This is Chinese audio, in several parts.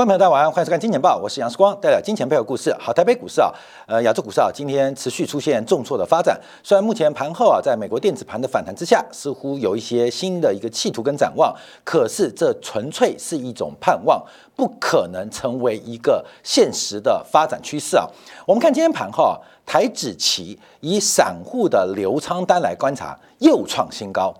观众朋友，大家晚上欢迎收看《金钱报》，我是杨世光，带来金钱背后故事。好，台北股市啊，呃，亚洲股市啊，今天持续出现重挫的发展。虽然目前盘后啊，在美国电子盘的反弹之下，似乎有一些新的一个企图跟展望，可是这纯粹是一种盼望，不可能成为一个现实的发展趋势啊。我们看今天盘后啊，台指期以散户的流仓单来观察，又创新高，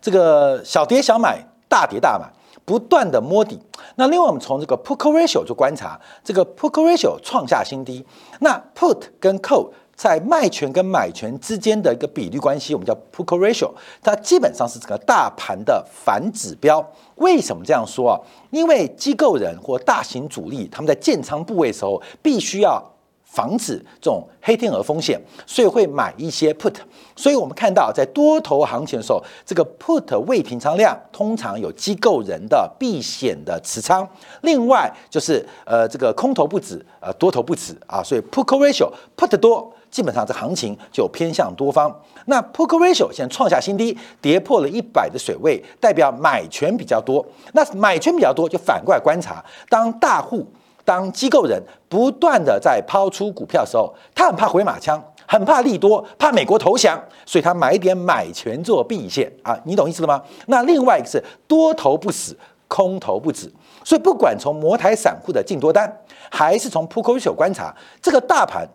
这个小跌小买，大跌大买。不断的摸底，那另外我们从这个 put ratio 就观察，这个 put ratio 创下新低。那 put 跟 call 在卖权跟买权之间的一个比率关系，我们叫 put ratio，它基本上是整个大盘的反指标。为什么这样说啊？因为机构人或大型主力他们在建仓部位的时候，必须要。防止这种黑天鹅风险，所以会买一些 put。所以我们看到，在多头行情的时候，这个 put 未平仓量通常有机构人的避险的持仓。另外就是呃，这个空头不止，呃，多头不止啊。所以 put ratio put 多，基本上这行情就偏向多方。那 put ratio 现在创下新低，跌破了一百的水位，代表买权比较多。那买权比较多，就反过来观察，当大户。当机构人不断的在抛出股票的时候，他很怕回马枪，很怕利多，怕美国投降，所以他买点买权做避险啊，你懂意思了吗？那另外一个是多头不死，空头不止，所以不管从摩台散户的进多单，还是从扑克手观察，这个大盘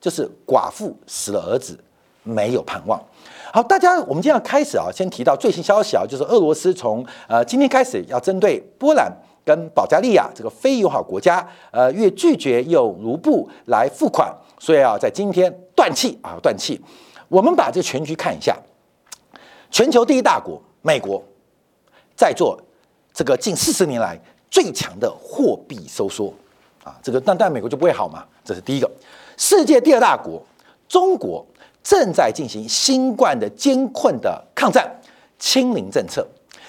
就是寡妇死了儿子，没有盼望。好，大家我们今天要开始啊，先提到最新消息啊，就是俄罗斯从呃今天开始要针对波兰。跟保加利亚这个非友好国家，呃，越拒绝用卢布来付款，所以啊，在今天断气啊，断气。我们把这个全局看一下，全球第一大国美国在做这个近四十年来最强的货币收缩啊，这个但但美国就不会好嘛？这是第一个。世界第二大国中国正在进行新冠的艰困的抗战，清零政策。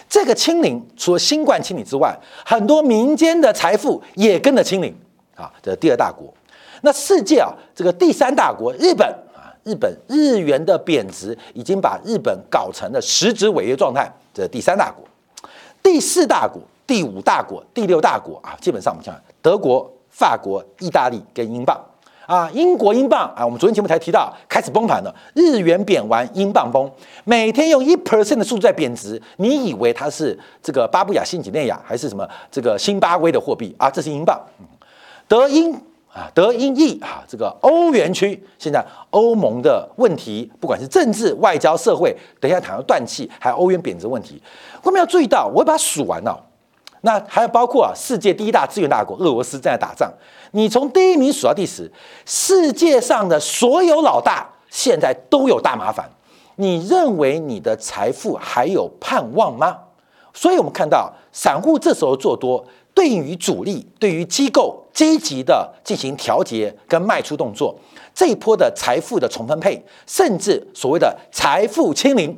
这个清零，除了新冠清理之外，很多民间的财富也跟着清零啊。这是第二大国。那世界啊，这个第三大国日本啊，日本日元的贬值已经把日本搞成了实质违约状态。这是第三大国。第四大国、第五大国、第六大国啊，基本上我们讲德国、法国、意大利跟英镑。啊，英国英镑啊，我们昨天节目才提到开始崩盘了，日元贬完，英镑崩，每天用一 percent 的速度在贬值，你以为它是这个巴布亚新几内亚还是什么这个新巴威的货币啊？这是英镑，德英啊，德英意啊，这个欧元区现在欧盟的问题，不管是政治、外交、社会，等一下谈到断气，还有欧元贬值问题，我们要注意到，我会把它数完了。那还有包括啊，世界第一大资源大国俄罗斯正在打仗。你从第一名数到第十，世界上的所有老大现在都有大麻烦。你认为你的财富还有盼望吗？所以我们看到散户这时候做多，对于主力、对于机构积极的进行调节跟卖出动作，这一波的财富的重分配，甚至所谓的财富清零。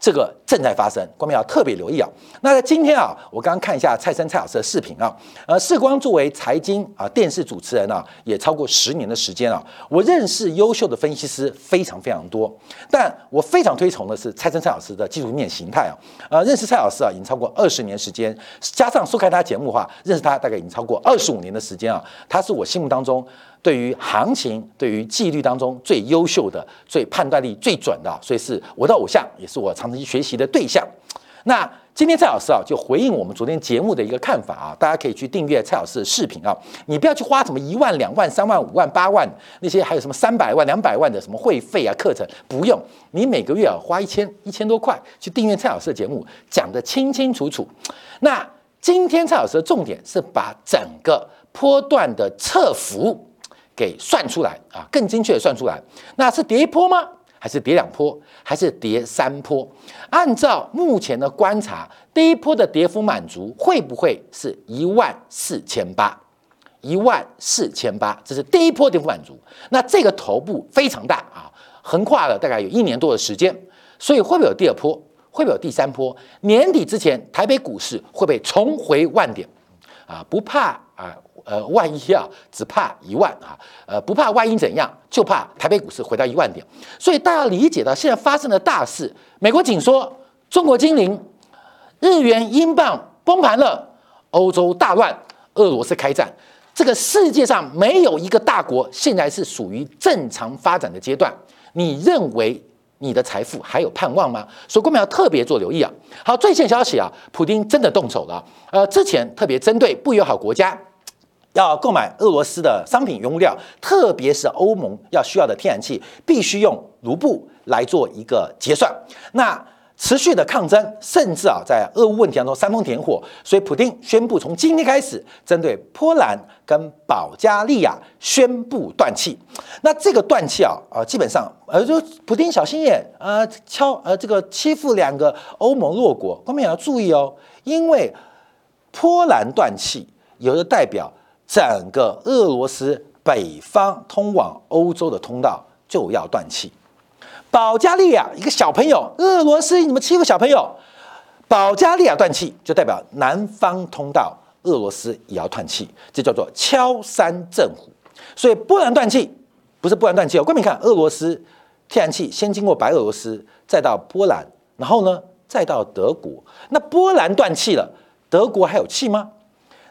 这个正在发生，观众要特别留意啊。那在今天啊，我刚刚看一下蔡生蔡老师的视频啊。呃，世光作为财经啊电视主持人啊，也超过十年的时间啊。我认识优秀的分析师非常非常多，但我非常推崇的是蔡生蔡老师的技术面形态啊。呃，认识蔡老师啊，已经超过二十年时间，加上收看他节目的话，认识他大概已经超过二十五年的时间啊。他是我心目当中。对于行情，对于纪律当中最优秀的、最判断力最准的，所以是我的偶像，也是我长期学习的对象。那今天蔡老师啊，就回应我们昨天节目的一个看法啊，大家可以去订阅蔡老师的视频啊。你不要去花什么一万、两万、三万、五万、八万那些，还有什么三百万、两百万的什么会费啊、课程，不用。你每个月啊花一千、一千多块去订阅蔡老师的节目，讲得清清楚楚。那今天蔡老师的重点是把整个波段的侧幅。给算出来啊，更精确的算出来，那是跌一波吗？还是跌两波？还是跌三波？按照目前的观察，第一波的跌幅满足会不会是一万四千八？一万四千八，这是第一波跌幅满足。那这个头部非常大啊，横跨了大概有一年多的时间，所以会不会有第二波？会不会有第三波？年底之前，台北股市会不会重回万点？啊，不怕啊。呃，万一啊，只怕一万啊，呃，不怕万一怎样，就怕台北股市回到一万点。所以大家理解到现在发生的大事，美国紧缩，中国精灵，日元、英镑崩盘了，欧洲大乱，俄俄罗斯开战。这个世界上没有一个大国现在是属于正常发展的阶段。你认为你的财富还有盼望吗？所以我们要特别做留意啊。好，最新消息啊，普京真的动手了。呃，之前特别针对不友好国家要购买俄罗斯的商品原料，特别是欧盟要需要的天然气，必须用卢布来做一个结算。那持续的抗争，甚至啊，在俄乌问题当中煽风点火，所以普京宣布从今天开始，针对波兰跟保加利亚宣布断气。那这个断气啊，啊，基本上呃，就普京小心眼，呃，敲呃这个欺负两个欧盟弱国，我们也要注意哦，因为波兰断气，有的代表整个俄罗斯北方通往欧洲的通道就要断气。保加利亚一个小朋友，俄罗斯你们欺负小朋友，保加利亚断气就代表南方通道俄罗斯也要断气，这叫做敲山震虎。所以波兰断气不是波兰断气哦，观众看，俄罗斯天然气先经过白俄罗斯，再到波兰，然后呢再到德国。那波兰断气了，德国还有气吗？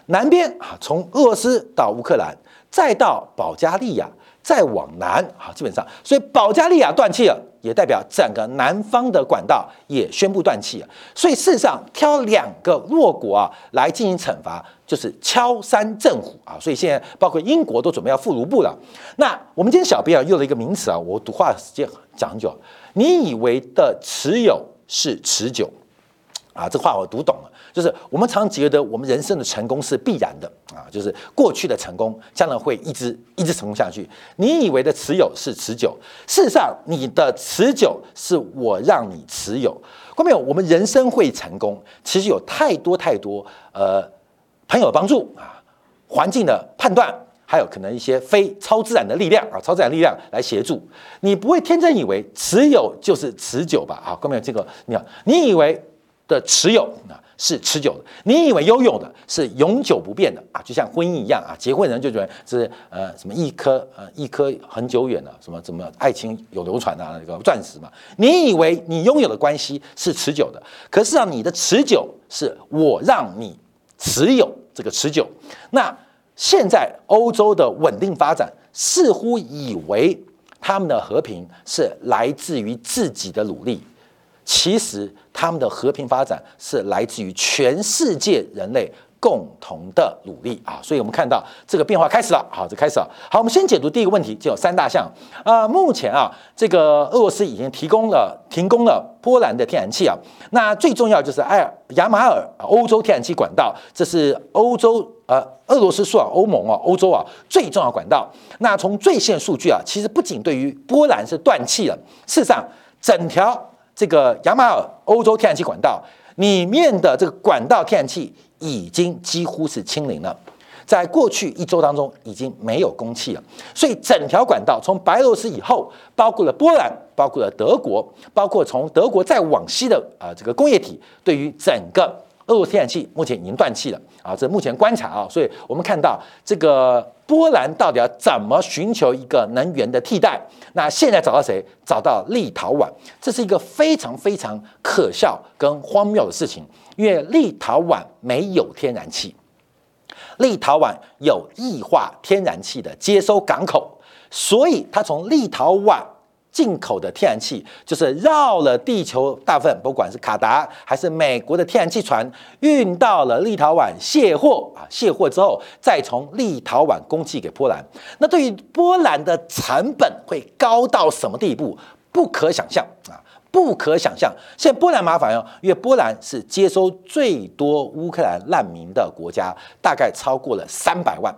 南边啊，从俄罗斯到乌克兰，再到保加利亚。再往南，啊，基本上，所以保加利亚断气了，也代表整个南方的管道也宣布断气了。所以事实上，挑两个弱国啊来进行惩罚，就是敲山震虎啊。所以现在包括英国都准备要付卢布了。那我们今天小编啊用了一个名词啊，我读话时间讲很久。你以为的持有是持久啊？这话我读懂了。就是我们常觉得我们人生的成功是必然的啊，就是过去的成功将来会一直一直成功下去。你以为的持有是持久，事实上你的持久是我让你持有。看没有？我们人生会成功，其实有太多太多呃朋友帮助啊，环境的判断，还有可能一些非超自然的力量啊，超自然力量来协助。你不会天真以为持有就是持久吧？啊，看没有？这个你好，你以为的持有啊？是持久的，你以为拥有的是永久不变的啊？就像婚姻一样啊，结婚人就觉得是呃什么一颗呃一颗很久远的什么什么爱情有流传啊那个钻石嘛？你以为你拥有的关系是持久的，可是啊你的持久是我让你持有这个持久。那现在欧洲的稳定发展，似乎以为他们的和平是来自于自己的努力。其实他们的和平发展是来自于全世界人类共同的努力啊，所以我们看到这个变化开始了。好，这开始了。好，我们先解读第一个问题，就有三大项啊。目前啊，这个俄罗斯已经提供了停工了波兰的天然气啊。那最重要就是埃尔亚马尔欧洲天然气管道，这是欧洲呃俄罗斯输往欧盟啊，欧洲啊最重要管道。那从最新数据啊，其实不仅对于波兰是断气了，事实上整条。这个雅马尔欧洲天然气管道里面的这个管道天然气已经几乎是清零了，在过去一周当中已经没有供气了，所以整条管道从白俄罗斯以后，包括了波兰，包括了德国，包括从德国再往西的啊这个工业体，对于整个。俄罗斯天然气目前已经断气了啊，这目前观察啊，所以我们看到这个波兰到底要怎么寻求一个能源的替代？那现在找到谁？找到立陶宛，这是一个非常非常可笑跟荒谬的事情，因为立陶宛没有天然气，立陶宛有液化天然气的接收港口，所以它从立陶宛。进口的天然气就是绕了地球大部分，不管是卡达还是美国的天然气船运到了立陶宛卸货啊，卸货之后再从立陶宛供气给波兰。那对于波兰的成本会高到什么地步？不可想象啊，不可想象。现在波兰麻烦哦，因为波兰是接收最多乌克兰难民的国家，大概超过了三百万。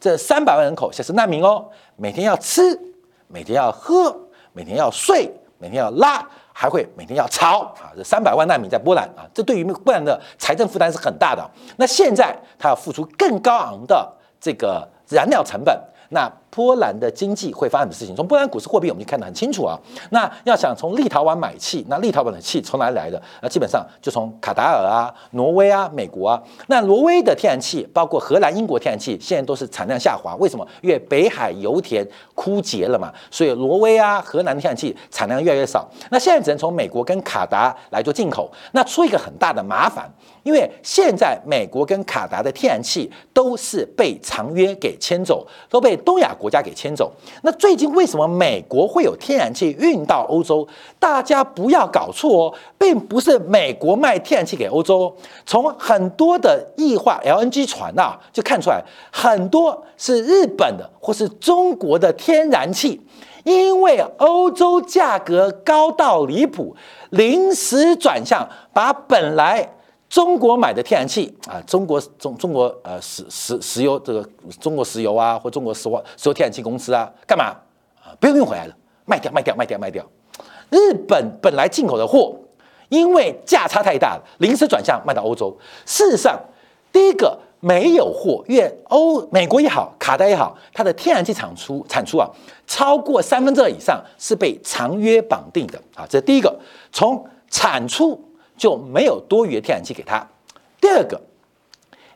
这三百万人口现在是难民哦，每天要吃，每天要喝。每天要睡，每天要拉，还会每天要吵啊！这三百万难民在波兰啊，这对于波兰的财政负担是很大的。那现在他要付出更高昂的这个燃料成本，那波兰的经济会发生的事情。从波兰股市货币，我们就看得很清楚啊。那要想从立陶宛买气，那立陶宛的气从哪里来的？那基本上就从卡达尔啊、挪威啊、美国啊。那挪威的天然气，包括荷兰、英国天然气，现在都是产量下滑。为什么？因为北海油田枯竭了嘛，所以挪威啊、荷兰的天然气产量越来越少。那现在只能从美国跟卡达来做进口，那出一个很大的麻烦。因为现在美国跟卡达的天然气都是被长约给牵走，都被东亚国国家给牵走。那最近为什么美国会有天然气运到欧洲？大家不要搞错哦，并不是美国卖天然气给欧洲。从很多的液化 LNG 船呐，就看出来很多是日本的或是中国的天然气，因为欧洲价格高到离谱，临时转向把本来。中国买的天然气啊，中国中中国呃石石石油这个中国石油啊，或中国石化石油天然气公司啊，干嘛啊？不用运回来了，卖掉卖掉卖掉卖掉。日本本来进口的货，因为价差太大了，临时转向卖到欧洲。事实上，第一个没有货，因为欧美国也好，卡达也好，它的天然气产出产出啊，超过三分之二以上是被长约绑定的啊，这第一个。从产出。就没有多余的天然气给他。第二个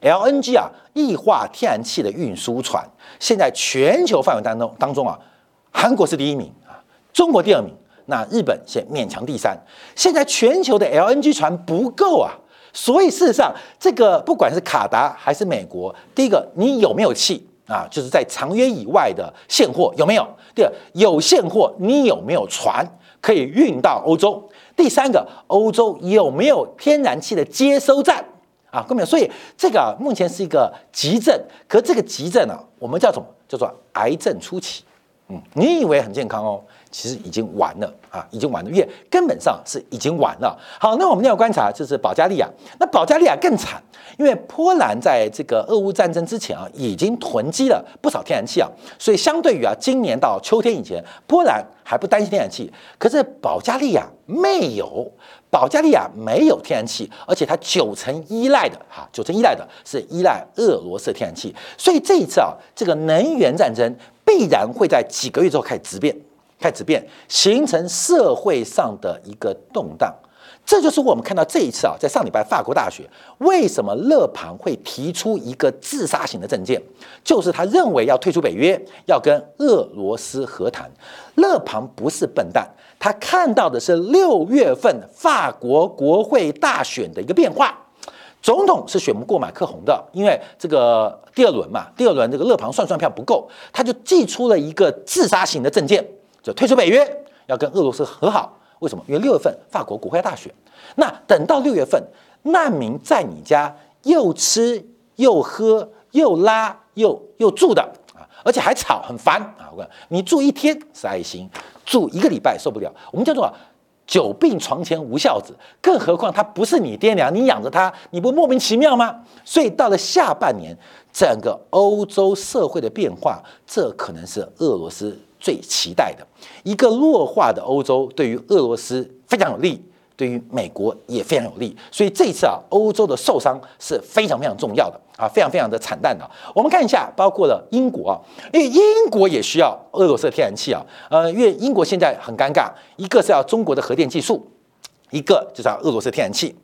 ，LNG 啊，液化天然气的运输船，现在全球范围当中当中啊，韩国是第一名啊，中国第二名，那日本现勉强第三。现在全球的 LNG 船不够啊，所以事实上，这个不管是卡达还是美国，第一个你有没有气啊？就是在长约以外的现货有没有？第二，有现货，你有没有船可以运到欧洲？第三个，欧洲有没有天然气的接收站啊？各位，所以这个目前是一个急症，可这个急症呢，我们叫什么？叫做癌症初期。嗯，你以为很健康哦，其实已经完了啊，已经完了，因为根本上是已经完了。好，那我们要观察就是保加利亚，那保加利亚更惨，因为波兰在这个俄乌战争之前啊，已经囤积了不少天然气啊，所以相对于啊，今年到秋天以前，波兰。还不担心天然气，可是保加利亚没有，保加利亚没有天然气，而且它九成依赖的哈，九成依赖的是依赖俄罗斯天然气，所以这一次啊，这个能源战争必然会在几个月之后开始质变，开始变，形成社会上的一个动荡。这就是我们看到这一次啊，在上礼拜法国大学，为什么勒庞会提出一个自杀型的政见，就是他认为要退出北约，要跟俄罗斯和谈。勒庞不是笨蛋，他看到的是六月份法国国会大选的一个变化，总统是选不过马克宏的，因为这个第二轮嘛，第二轮这个勒庞算算票不够，他就寄出了一个自杀型的政见，就退出北约，要跟俄罗斯和好。为什么？因为六月份法国国会大选，那等到六月份，难民在你家又吃又喝又拉又又住的啊，而且还吵很烦啊！我讲你住一天是爱心，住一个礼拜受不了。我们叫做久病床前无孝子，更何况他不是你爹娘，你养着他，你不莫名其妙吗？所以到了下半年，整个欧洲社会的变化，这可能是俄罗斯。最期待的一个弱化的欧洲，对于俄罗斯非常有利，对于美国也非常有利。所以这一次啊，欧洲的受伤是非常非常重要的啊，非常非常的惨淡的。我们看一下，包括了英国啊，因为英国也需要俄罗斯的天然气啊，呃，因为英国现在很尴尬，一个是要中国的核电技术，一个就是要俄罗斯天然气。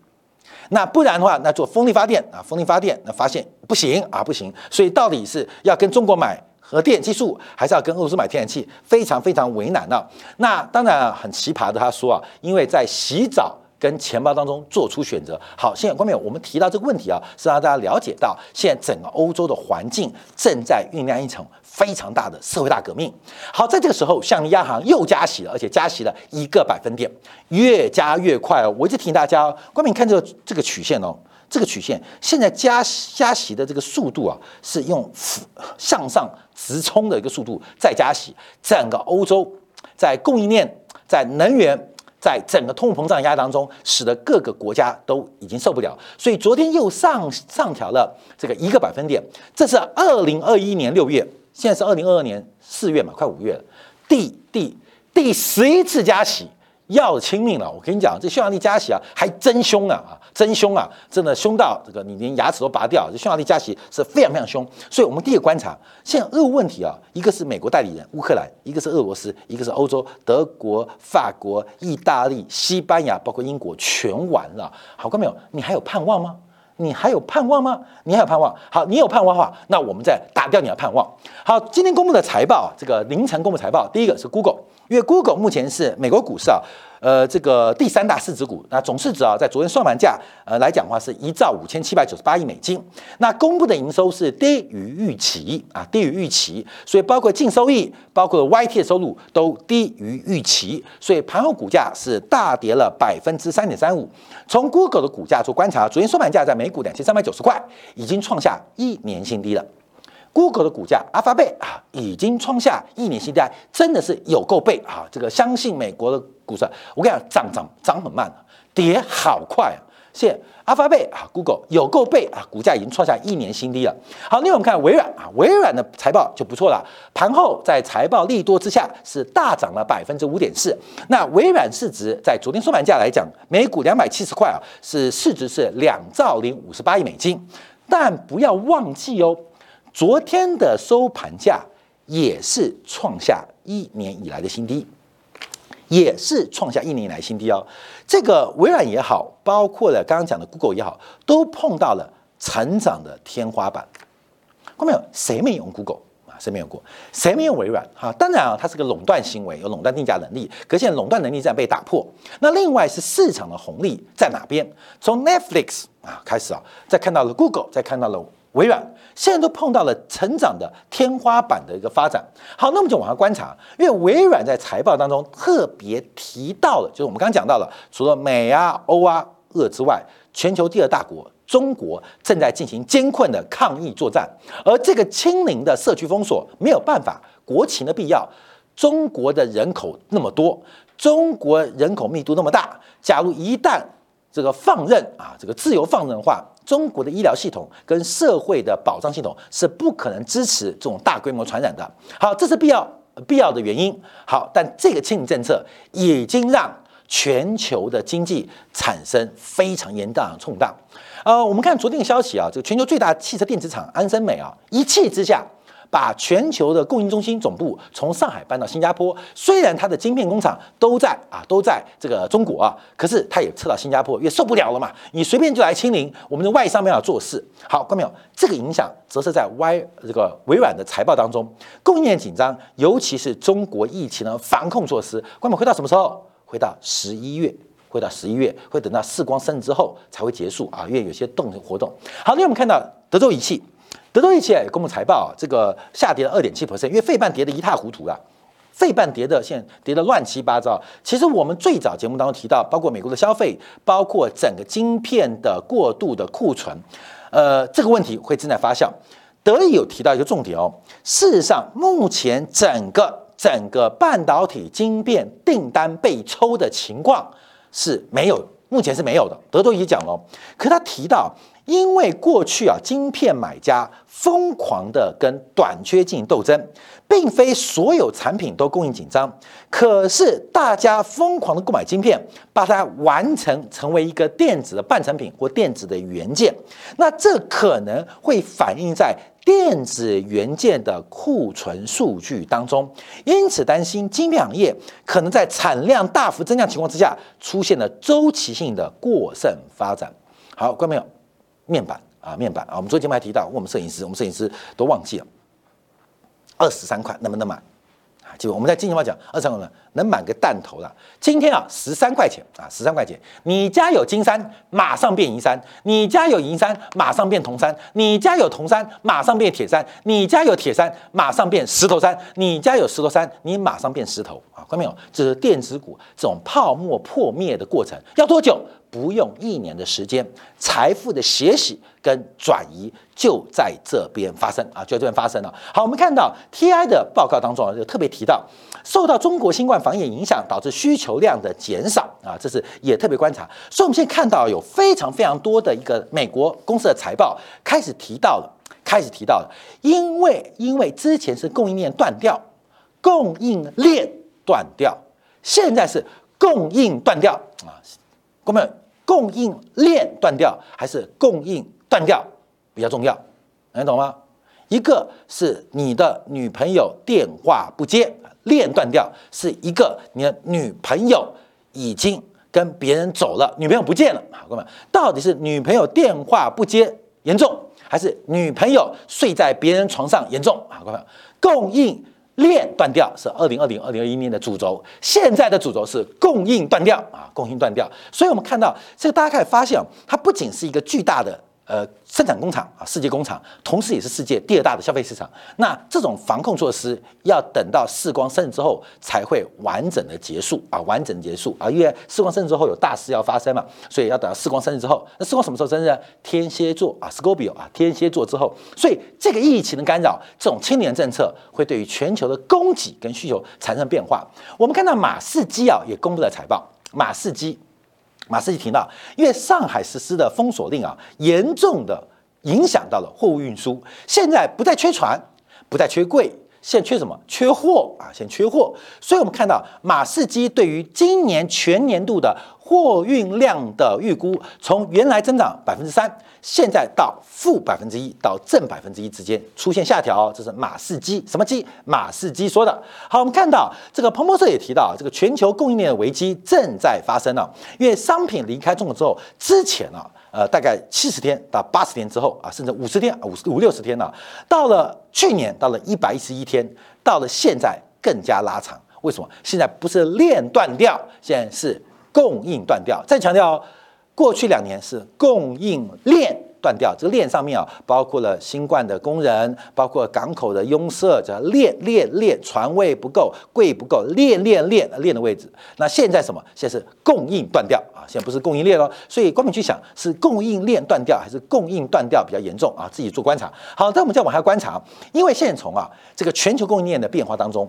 那不然的话，那做风力发电啊，风力发电那发现不行啊，不行。所以到底是要跟中国买？核电技术还是要跟俄罗斯买天然气，非常非常为难的。那当然很奇葩的，他说啊，因为在洗澡跟钱包当中做出选择。好，现在关面我们提到这个问题啊，是让大家了解到，现在整个欧洲的环境正在酝酿一场非常大的社会大革命。好，在这个时候，像央行又加息了，而且加息了一个百分点，越加越快哦。我一直提醒大家哦，关面看这个这个曲线哦。这个曲线现在加加息的这个速度啊，是用向上直冲的一个速度在加息。整个欧洲在供应链、在能源、在整个通膨胀压当中，使得各个国家都已经受不了。所以昨天又上上调了这个一个百分点。这是二零二一年六月，现在是二零二二年四月嘛，快五月了。第第第十一次加息，要亲命了。我跟你讲，这匈牙利加息啊，还真凶啊啊，真凶啊，真的凶到这个你连牙齿都拔掉。这匈牙利加息是非常非常凶。所以，我们第一个观察，现在俄乌问题啊，一个是美国代理人乌克兰，一个是俄罗斯，一个是欧洲德国、法国、意大利、西班牙，包括英国，全完了。好，看没有？你还有盼望吗？你还有盼望吗？你还有盼望？好，你有盼望的话，那我们再打掉你的盼望。好，今天公布的财报，这个凌晨公布财报，第一个是 Google，因为 Google 目前是美国股市啊。呃，这个第三大市值股，那总市值啊，在昨天收盘价，呃来讲的话，是一兆五千七百九十八亿美金。那公布的营收是低于预期啊，低于预期，所以包括净收益，包括 YT 的收入都低于预期，所以盘后股价是大跌了百分之三点三五。从 Google 的股价做观察，昨天收盘价在每股两千三百九十块，已经创下一年新低了。Google 的股价，阿法贝啊，已经创下一年新低，真的是有够背啊！这个相信美国的股市，我跟你讲，涨涨涨很慢，跌好快啊！现阿发贝啊，Google 有够背啊，股价已经创下一年新低了。好，另外我们看微软啊，微软的财报就不错了，盘后在财报利多之下是大涨了百分之五点四。那微软市值在昨天收盘价来讲，每股两百七十块啊，是市值是两兆零五十八亿美金。但不要忘记哦。昨天的收盘价也是创下一年以来的新低，也是创下一年以来新低哦。这个微软也好，包括了刚刚讲的 Google 也好，都碰到了成长的天花板。看到没有？谁没用 Google 啊？谁没用过？谁没用微软？哈，当然啊，它是个垄断行为，有垄断定价能力。可现在垄断能力在被打破。那另外是市场的红利在哪边？从 Netflix 啊开始啊，再看到了 Google，再看到了。微软现在都碰到了成长的天花板的一个发展。好，那么就往下观察，因为微软在财报当中特别提到了，就是我们刚刚讲到了，除了美啊、欧啊、俄之外，全球第二大国中国正在进行艰困的抗疫作战，而这个清零的社区封锁没有办法，国情的必要。中国的人口那么多，中国人口密度那么大，假如一旦这个放任啊，这个自由放任的话。中国的医疗系统跟社会的保障系统是不可能支持这种大规模传染的。好，这是必要必要的原因。好，但这个清理政策已经让全球的经济产生非常严重的冲荡。呃，我们看昨天的消息啊，这个全球最大汽车电子厂安森美啊，一气之下。把全球的供应中心总部从上海搬到新加坡，虽然它的晶片工厂都在啊，都在这个中国啊，可是它也撤到新加坡，因为受不了了嘛。你随便就来清零，我们的外商没法做事。好，关没有？这个影响则是在 Y 这个微软的财报当中，供应链紧张，尤其是中国疫情的防控措施。关没会到什么时候？会到十一月，会到十一月，会等到四光生之后才会结束啊，因为有些动活动。好，那我们看到德州仪器。德州仪器公布财报，这个下跌了二点七 percent，因为费半跌得一塌糊涂啊，费半跌的现跌得乱七八糟。其实我们最早节目当中提到，包括美国的消费，包括整个晶片的过度的库存，呃，这个问题会正在发酵。德意有提到一个重点哦，事实上目前整个整个半导体晶片订单被抽的情况是没有，目前是没有的。德州仪器讲了，可他提到。因为过去啊，晶片买家疯狂的跟短缺进行斗争，并非所有产品都供应紧张，可是大家疯狂的购买晶片，把它完成成为一个电子的半成品或电子的元件，那这可能会反映在电子元件的库存数据当中，因此担心晶片行业可能在产量大幅增加情况之下，出现了周期性的过剩发展。好，观众朋友。面板啊，面板啊，我们昨天还提到，问我们摄影师，我们摄影师都忘记了，二十三块能不能买？啊，就我们在今天话讲，二十三块能买个弹头了。今天啊，十三块钱啊，十三块钱，你家有金山，马上变银山；你家有银山，马上变铜山；你家有铜山，马上变铁山；你家有铁山，马上变石头山；你家有石头山，你马上变石头啊！看到没有？这是电子股这种泡沫破灭的过程，要多久？不用一年的时间，财富的血洗跟转移就在这边发生啊，就在这边发生了。好，我们看到 TI 的报告当中啊，就特别提到，受到中国新冠防疫影响，导致需求量的减少啊，这是也特别观察。所以，我们现在看到有非常非常多的一个美国公司的财报开始提到了，开始提到了，因为因为之前是供应链断掉，供应链断掉，现在是。供应断掉啊，各位，供应链断掉还是供应断掉比较重要？能懂吗？一个是你的女朋友电话不接，链断掉；是一个你的女朋友已经跟别人走了，女朋友不见了。好，各位，到底是女朋友电话不接严重，还是女朋友睡在别人床上严重？好，各位，供应链断掉是二零二零、二零二一年的主轴，现在的主轴是供应断掉啊，供应断掉。所以我们看到这个，大家开始发现，它不仅是一个巨大的。呃，生产工厂啊，世界工厂，同时也是世界第二大的消费市场。那这种防控措施要等到世光生日之后才会完整的结束啊，完整结束啊，因为世光生日之后有大事要发生嘛，所以要等到世光生日之后。那世光什么时候生日？天蝎座啊，Scorpio 啊，天蝎座之后。所以这个疫情的干扰，这种青年政策会对于全球的供给跟需求产生变化。我们看到马士基啊也公布了财报，马士基。马斯基提到，因为上海实施的封锁令啊，严重的影响到了货物运输。现在不再缺船，不再缺柜，现在缺什么？缺货啊！现在缺货。所以我们看到马士基对于今年全年度的货运量的预估，从原来增长百分之三。现在到负百分之一到正百分之一之间出现下调，这是马士基什么基？马士基说的。好，我们看到这个彭博社也提到，这个全球供应链的危机正在发生了。因为商品离开中国之后，之前啊，呃，大概七十天到八十天之后啊，甚至五十天、五十五六十天呢，到了去年到了一百一十一天，到了现在更加拉长。为什么？现在不是链断掉，现在是供应断掉。再强调。过去两年是供应链断掉，这个链上面啊，包括了新冠的工人，包括港口的拥塞，叫链链链，船位不够，柜不够，链链链链的位置。那现在什么？现在是供应断掉啊，现在不是供应链了。所以光明去想，是供应链断掉还是供应断掉比较严重啊？自己做观察。好，那我们再往下观察，因为现在从啊这个全球供应链的变化当中，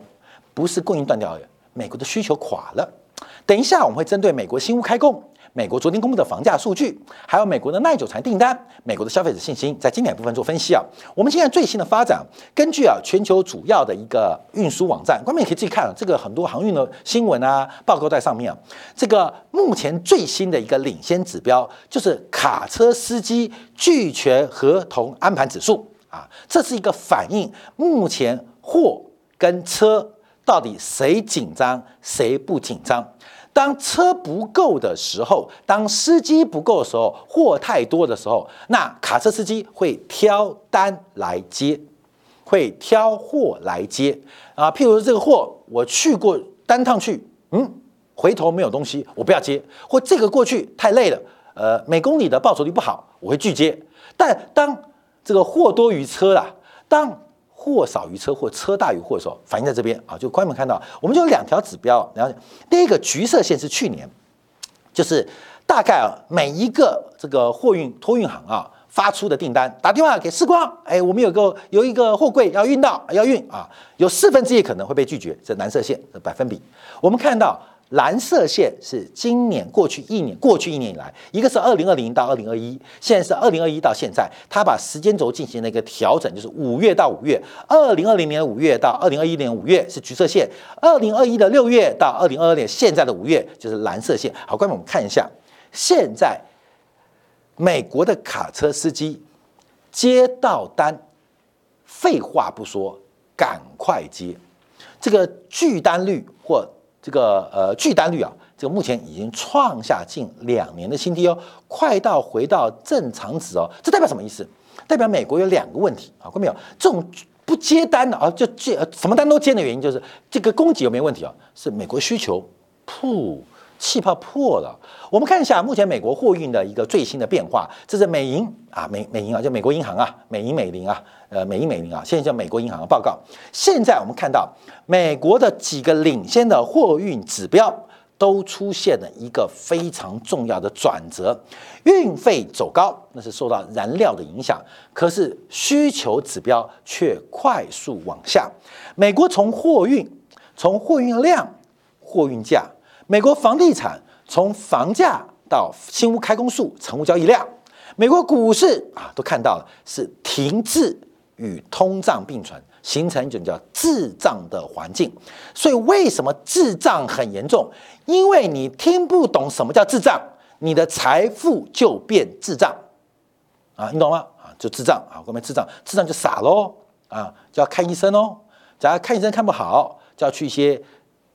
不是供应断掉，美国的需求垮了。等一下我们会针对美国新屋开工。美国昨天公布的房价数据，还有美国的耐久材订单，美国的消费者信心，在经典部分做分析啊。我们现在最新的发展，根据啊全球主要的一个运输网站，观众也可以自己看啊这个很多航运的新闻啊报告在上面啊。这个目前最新的一个领先指标，就是卡车司机拒绝合同安排指数啊，这是一个反映目前货跟车到底谁紧张谁不紧张。当车不够的时候，当司机不够的时候，货太多的时候，那卡车司机会挑单来接，会挑货来接啊。譬如说这个货我去过单趟去，嗯，回头没有东西，我不要接；或这个过去太累了，呃，每公里的报酬率不好，我会拒接。但当这个货多于车了，当货少于车或车大于货的时候，反映在这边啊，就观众看到，我们就有两条指标。然后第一个橘色线是去年，就是大概啊每一个这个货运托运行啊发出的订单，打电话给世光，哎，我们有个有一个货柜要运到要运啊，有四分之一可能会被拒绝，这蓝色线的百分比，我们看到。蓝色线是今年过去一年，过去一年以来，一个是二零二零到二零二一，现在是二零二一到现在，它把时间轴进行了一个调整，就是五月到五月，二零二零年五月到二零二一年五月是橘色线，二零二一的六月到二零二二年现在的五月就是蓝色线。好，观众我们看一下，现在美国的卡车司机接到单，废话不说，赶快接，这个拒单率或。这个呃拒单率啊，这个目前已经创下近两年的新低哦，快到回到正常值哦。这代表什么意思？代表美国有两个问题啊，看到没有？这种不接单的啊，就接什么单都接的原因，就是这个供给有没有问题啊？是美国需求噗气泡破了。我们看一下目前美国货运的一个最新的变化，这是美银啊，美美银啊，就美国银行啊，美银美林啊。呃，美银美林啊，现在叫美国银行的报告。现在我们看到美国的几个领先的货运指标都出现了一个非常重要的转折，运费走高，那是受到燃料的影响。可是需求指标却快速往下。美国从货运、从货运量、货运价，美国房地产从房价到新屋开工数、成屋交易量，美国股市啊，都看到了是停滞。与通胀并存，形成一种叫滞胀的环境。所以为什么滞胀很严重？因为你听不懂什么叫滞胀，你的财富就变滞胀啊，你懂吗？啊，就滞胀啊，后面滞胀，滞胀就傻喽啊，就要看医生哦。假如看医生看不好，就要去一些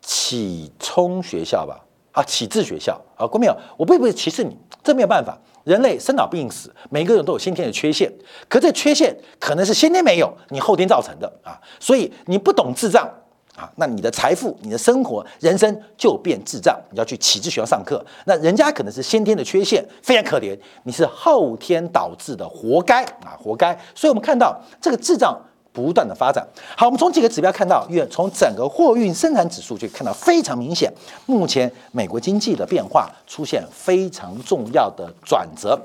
启聪学校吧，啊，启智学校啊，过没有？我并不是歧视你，这没有办法。人类生老病死，每个人都有先天的缺陷，可这缺陷可能是先天没有，你后天造成的啊。所以你不懂智障啊，那你的财富、你的生活、人生就变智障。你要去启智学校上课，那人家可能是先天的缺陷，非常可怜，你是后天导致的，活该啊，活该。所以我们看到这个智障。不断的发展，好，我们从几个指标看到，因为从整个货运生产指数就看到非常明显，目前美国经济的变化出现非常重要的转折。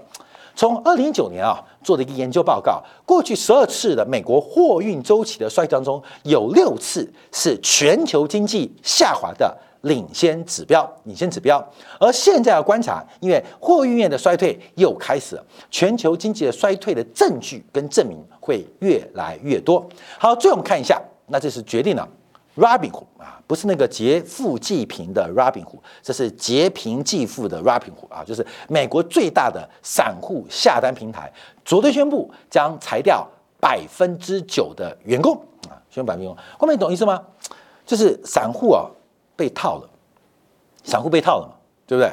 从二零一九年啊做的一个研究报告，过去十二次的美国货运周期的衰退当中，有六次是全球经济下滑的。领先指标，领先指标。而现在要观察，因为货运业的衰退又开始了，全球经济的衰退的证据跟证明会越来越多。好，最后我们看一下，那这是决定了 Robinhood 啊，不是那个劫富济贫的 Robinhood，这是劫贫济富的 Robinhood 啊，就是美国最大的散户下单平台，昨天宣布将裁掉百分之九的员工啊，宣布百分之员工，后面懂意思吗？就是散户啊。被套了，散户被套了嘛，对不对？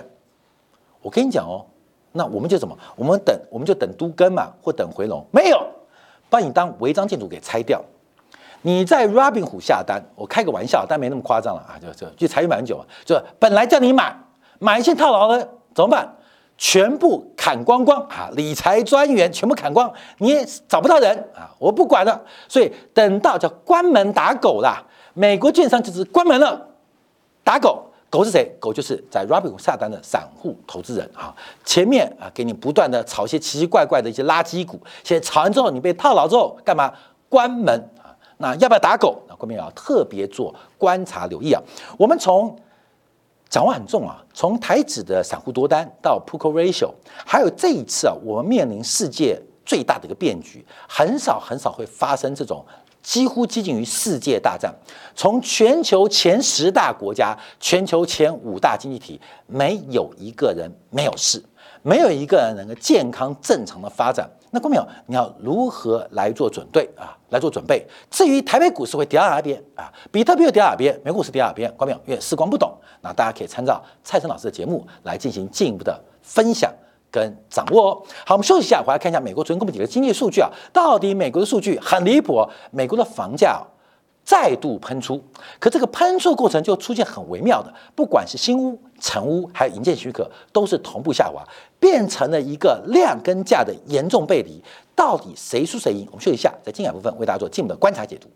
我跟你讲哦，那我们就怎么？我们等，我们就等都根嘛，或等回笼。没有，把你当违章建筑给拆掉。你在 Robin 虎下单，我开个玩笑，但没那么夸张了啊，就就就裁员百分之九啊，就本来叫你买，买一些套牢的怎么办？全部砍光光啊！理财专员全部砍光，你也找不到人啊！我不管了。所以等到叫关门打狗啦，美国券商就是关门了。打狗，狗是谁？狗就是在 Robin 下单的散户投资人啊。前面啊，给你不断的炒一些奇奇怪怪的一些垃圾股，现在炒完之后，你被套牢之后，干嘛？关门啊？那要不要打狗？那后面要特别做观察留意啊。我们从掌握很重啊，从台指的散户多单到 p u c o Ratio，还有这一次啊，我们面临世界最大的一个变局，很少很少会发生这种。几乎接近于世界大战，从全球前十大国家、全球前五大经济体，没有一个人没有事，没有一个人能够健康正常的发展。那郭淼，你要如何来做准备啊？来做准备。至于台北股市会跌到哪边啊？比特币又跌到哪边？美股是跌到哪边？郭淼，因为时光不懂，那大家可以参照蔡生老师的节目来进行进一步的分享。跟掌握哦，好，我们休息一下，回来看一下美国昨天公布几个经济数据啊，到底美国的数据很离谱哦，美国的房价再度喷出，可这个喷出过程就出现很微妙的，不管是新屋、成屋还有营建许可，都是同步下滑，变成了一个量跟价的严重背离，到底谁输谁赢？我们休息一下，在精彩部分为大家做进一步的观察解读。